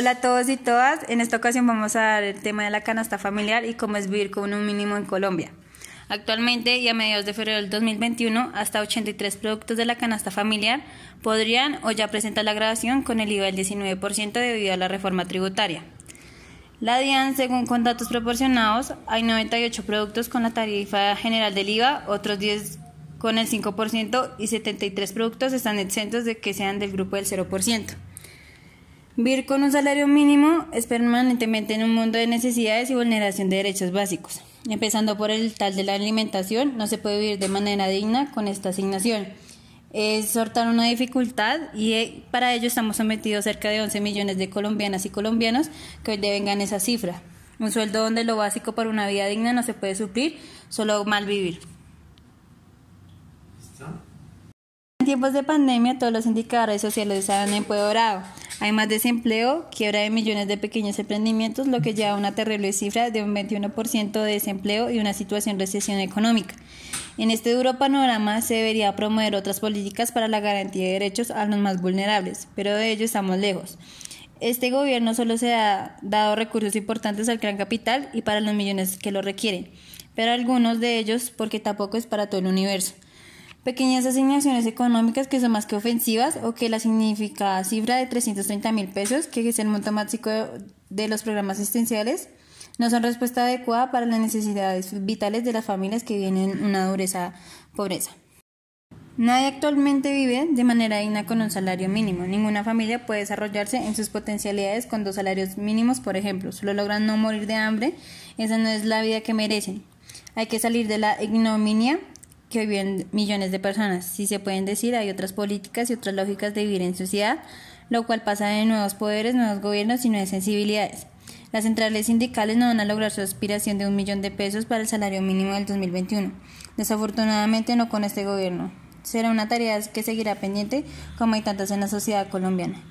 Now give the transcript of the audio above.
Hola a todos y todas. En esta ocasión vamos a dar el tema de la canasta familiar y cómo es vivir con un mínimo en Colombia. Actualmente y a mediados de febrero del 2021, hasta 83 productos de la canasta familiar podrían o ya presentan la grabación con el IVA del 19% debido a la reforma tributaria. La DIAN, según con datos proporcionados, hay 98 productos con la tarifa general del IVA, otros 10 con el 5% y 73 productos están exentos de que sean del grupo del 0%. Vivir con un salario mínimo es permanentemente en un mundo de necesidades y vulneración de derechos básicos. Empezando por el tal de la alimentación, no se puede vivir de manera digna con esta asignación. Es sortar una dificultad y eh, para ello estamos sometidos cerca de 11 millones de colombianas y colombianos que hoy devengan esa cifra. Un sueldo donde lo básico para una vida digna no se puede suplir, solo mal vivir. En tiempos de pandemia todos los indicadores sociales se han empeorado. Hay más desempleo, quiebra de millones de pequeños emprendimientos, lo que lleva a una terrible cifra de un 21% de desempleo y una situación de recesión económica. En este duro panorama se debería promover otras políticas para la garantía de derechos a los más vulnerables, pero de ello estamos lejos. Este gobierno solo se ha dado recursos importantes al gran capital y para los millones que lo requieren, pero algunos de ellos porque tampoco es para todo el universo pequeñas asignaciones económicas que son más que ofensivas o que la significada cifra de 330 mil pesos, que es el monto máximo de los programas asistenciales, no son respuesta adecuada para las necesidades vitales de las familias que viven en una dureza pobreza. Nadie actualmente vive de manera digna con un salario mínimo. Ninguna familia puede desarrollarse en sus potencialidades con dos salarios mínimos, por ejemplo. Solo logran no morir de hambre. Esa no es la vida que merecen. Hay que salir de la ignominia que viven millones de personas. Si se pueden decir, hay otras políticas y otras lógicas de vivir en sociedad, lo cual pasa de nuevos poderes, nuevos gobiernos y nuevas sensibilidades. Las centrales sindicales no van a lograr su aspiración de un millón de pesos para el salario mínimo del 2021. Desafortunadamente no con este gobierno. Será una tarea que seguirá pendiente como hay tantas en la sociedad colombiana.